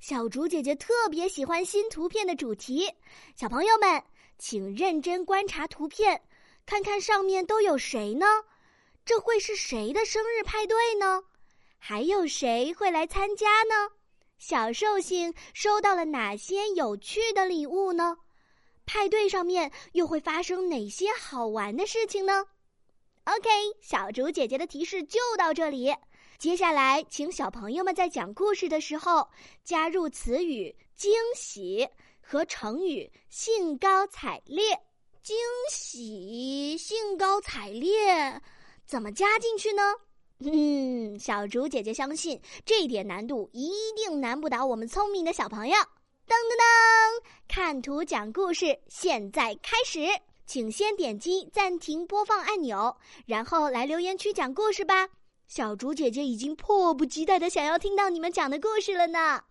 小竹姐姐特别喜欢新图片的主题。小朋友们，请认真观察图片，看看上面都有谁呢？这会是谁的生日派对呢？还有谁会来参加呢？小寿星收到了哪些有趣的礼物呢？派对上面又会发生哪些好玩的事情呢？OK，小竹姐姐的提示就到这里。接下来，请小朋友们在讲故事的时候加入词语“惊喜”和成语“兴高采烈”。惊喜、兴高采烈，怎么加进去呢？嗯，小竹姐姐相信这点难度一定难不倒我们聪明的小朋友。噔噔噔，看图讲故事，现在开始，请先点击暂停播放按钮，然后来留言区讲故事吧。小竹姐姐已经迫不及待的想要听到你们讲的故事了呢。